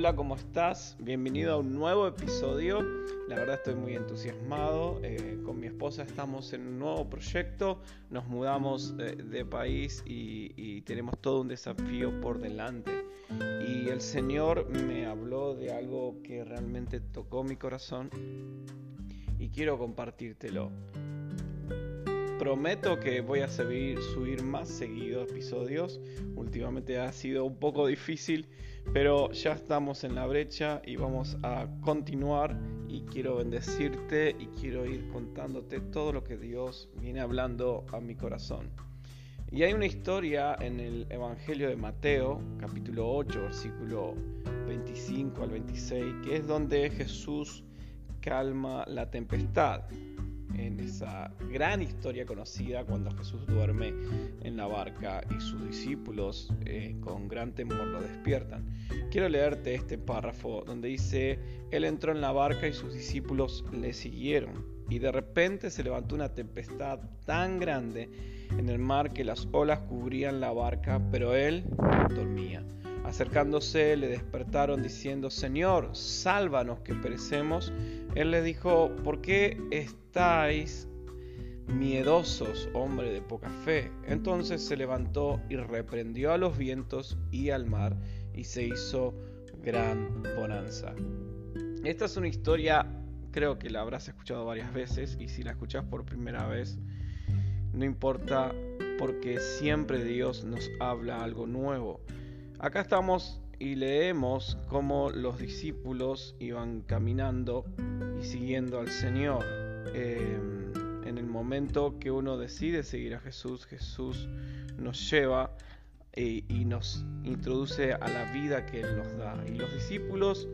Hola, ¿cómo estás? Bienvenido a un nuevo episodio. La verdad estoy muy entusiasmado. Eh, con mi esposa estamos en un nuevo proyecto. Nos mudamos eh, de país y, y, tenemos todo un desafío por delante. Y el Señor me habló de algo que realmente tocó mi corazón y quiero compartírtelo. Prometo que voy a subir, subir más seguido episodios. Últimamente ha sido un poco difícil, pero ya estamos en la brecha y vamos a continuar. Y quiero bendecirte y quiero ir contándote todo lo que Dios viene hablando a mi corazón. Y hay una historia en el Evangelio de Mateo, capítulo 8, versículo 25 al 26, que es donde Jesús calma la tempestad en esa gran historia conocida cuando Jesús duerme en la barca y sus discípulos eh, con gran temor lo despiertan. Quiero leerte este párrafo donde dice, Él entró en la barca y sus discípulos le siguieron. Y de repente se levantó una tempestad tan grande en el mar que las olas cubrían la barca, pero Él dormía. Acercándose le despertaron diciendo, Señor, sálvanos que perecemos. Él le dijo, ¿por qué estáis miedosos, hombre de poca fe? Entonces se levantó y reprendió a los vientos y al mar y se hizo gran bonanza. Esta es una historia, creo que la habrás escuchado varias veces y si la escuchas por primera vez, no importa porque siempre Dios nos habla algo nuevo. Acá estamos y leemos cómo los discípulos iban caminando y siguiendo al Señor. Em, en el momento que uno decide seguir a Jesús, Jesús nos lleva y, y nos introduce a la vida que Él nos da. Y los discípulos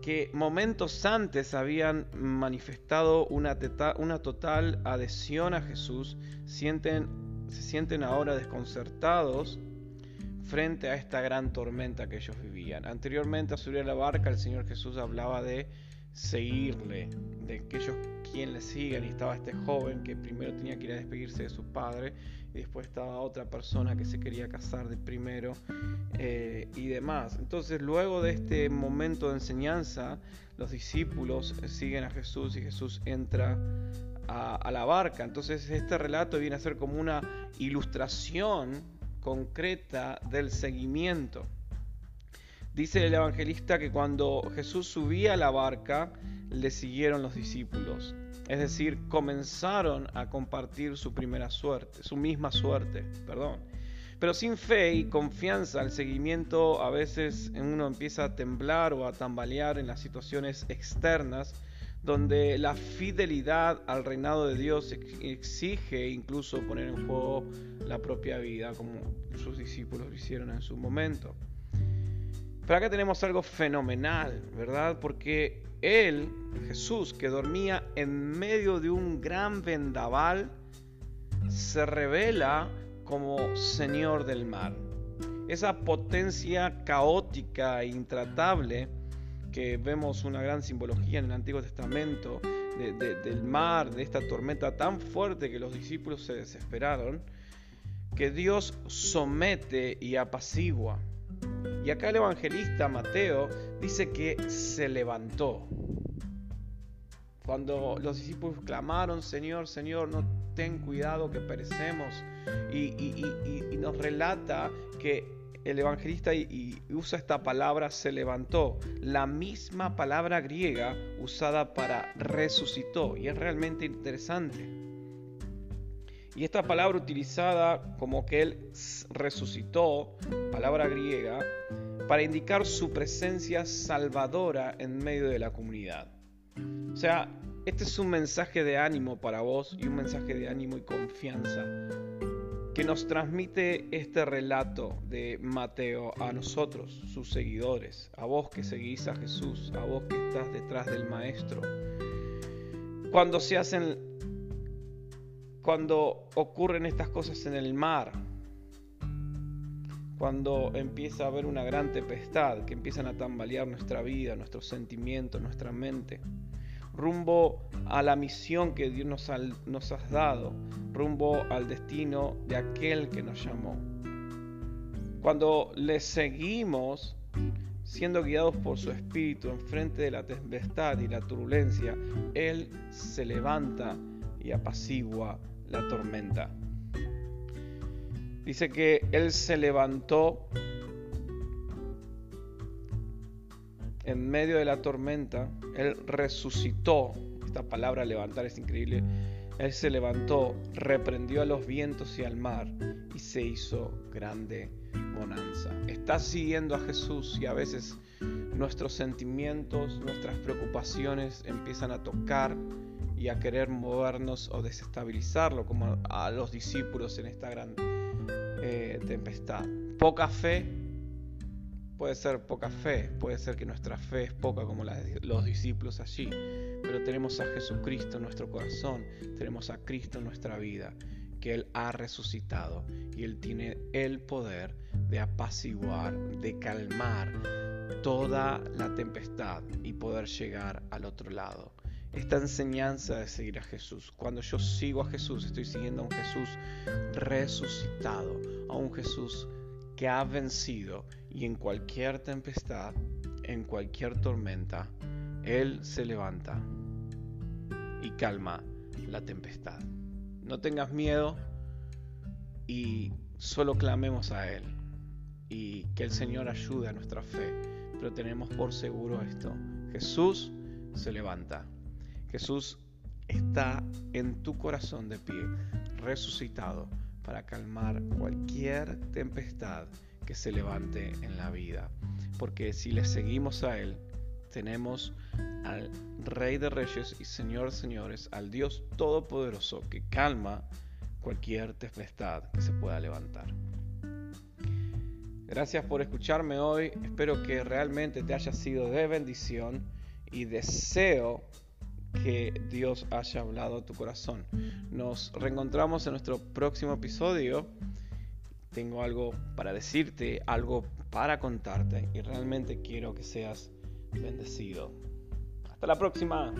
que momentos antes habían manifestado una, una total adhesión a Jesús, sienten, se sienten ahora desconcertados frente a esta gran tormenta que ellos vivían. Anteriormente a subir a la barca el Señor Jesús hablaba de seguirle, de que ellos quien le sigan y estaba este joven que primero tenía que ir a despedirse de su padre y después estaba otra persona que se quería casar de primero eh, y demás. Entonces luego de este momento de enseñanza los discípulos siguen a Jesús y Jesús entra a, a la barca. Entonces este relato viene a ser como una ilustración concreta del seguimiento. Dice el evangelista que cuando Jesús subía a la barca, le siguieron los discípulos. Es decir, comenzaron a compartir su primera suerte, su misma suerte, perdón. Pero sin fe y confianza, el seguimiento a veces uno empieza a temblar o a tambalear en las situaciones externas donde la fidelidad al reinado de Dios exige incluso poner en juego la propia vida, como sus discípulos lo hicieron en su momento. Pero acá tenemos algo fenomenal, ¿verdad? Porque Él, Jesús, que dormía en medio de un gran vendaval, se revela como Señor del mar. Esa potencia caótica e intratable que vemos una gran simbología en el Antiguo Testamento del mar, de esta tormenta tan fuerte que los discípulos se desesperaron, que Dios somete y apacigua. Y acá el evangelista Mateo dice que se levantó. Cuando los discípulos clamaron, Señor, Señor, no ten cuidado que perecemos. Y, y nos relata que el evangelista y, usa esta palabra se levantó, la misma palabra griega usada para resucitó, y es realmente interesante. Y esta palabra utilizada como que él resucitó, palabra griega, para indicar su presencia salvadora en medio de la comunidad. O sea, este es un mensaje de ánimo para vos y un mensaje de ánimo y confianza que nos transmite este relato de Mateo a nosotros, sus seguidores, a vos que seguís a Jesús, a vos que estás detrás del Maestro. Cuando se hacen, cuando ocurren estas cosas en el mar, cuando empieza a haber una gran tempestad, que empiezan a tambalear nuestra vida, nuestros sentimientos, nuestra mente, rumbo a la misión que Dios nos, ha, dado, rumbo al destino de aquel que nos llamó. Cuando le seguimos, siendo guiados por su espíritu en frente de la tempestad y la turbulencia, Él se levanta y apacigua la tormenta. Dice que Él se levantó en medio de la tormenta, Él resucitó. Esta palabra levantar es increíble. Él se levantó, reprendió a los vientos y al mar y se hizo grande bonanza. Estás siguiendo a Jesús y a veces nuestros sentimientos, nuestras preocupaciones empiezan a tocar y a querer movernos o desestabilizarlo como a los discípulos en esta gran eh, tempestad. Poca fe puede ser poca fe, puede ser que nuestra fe es poca como la de los discípulos allí, pero tenemos a Jesucristo en nuestro corazón, tenemos a Cristo en nuestra vida, que Él ha resucitado y Él tiene el poder de apaciguar, de calmar toda la tempestad y poder llegar al otro lado esta enseñanza de seguir a Jesús. Cuando yo sigo a Jesús, estoy siguiendo a un Jesús resucitado, a un Jesús que ha vencido y en cualquier tempestad, en cualquier tormenta, Él se levanta y calma la tempestad. No tengas miedo y solo clamemos a Él y que el Señor ayude a nuestra fe. Pero tenemos por seguro esto, Jesús se levanta. Jesús está en tu corazón de pie, resucitado, para calmar cualquier tempestad que se levante en la vida. Porque si le seguimos a Él, tenemos al Rey de Reyes y Señor de Señores, al Dios Todopoderoso que calma cualquier tempestad que se pueda levantar. Gracias por escucharme hoy, espero que realmente te haya sido de bendición y deseo que Dios haya hablado a tu corazón. Nos reencontramos en nuestro próximo episodio. Tengo algo para decirte, algo para contarte y realmente quiero que seas bendecido. Hasta la próxima.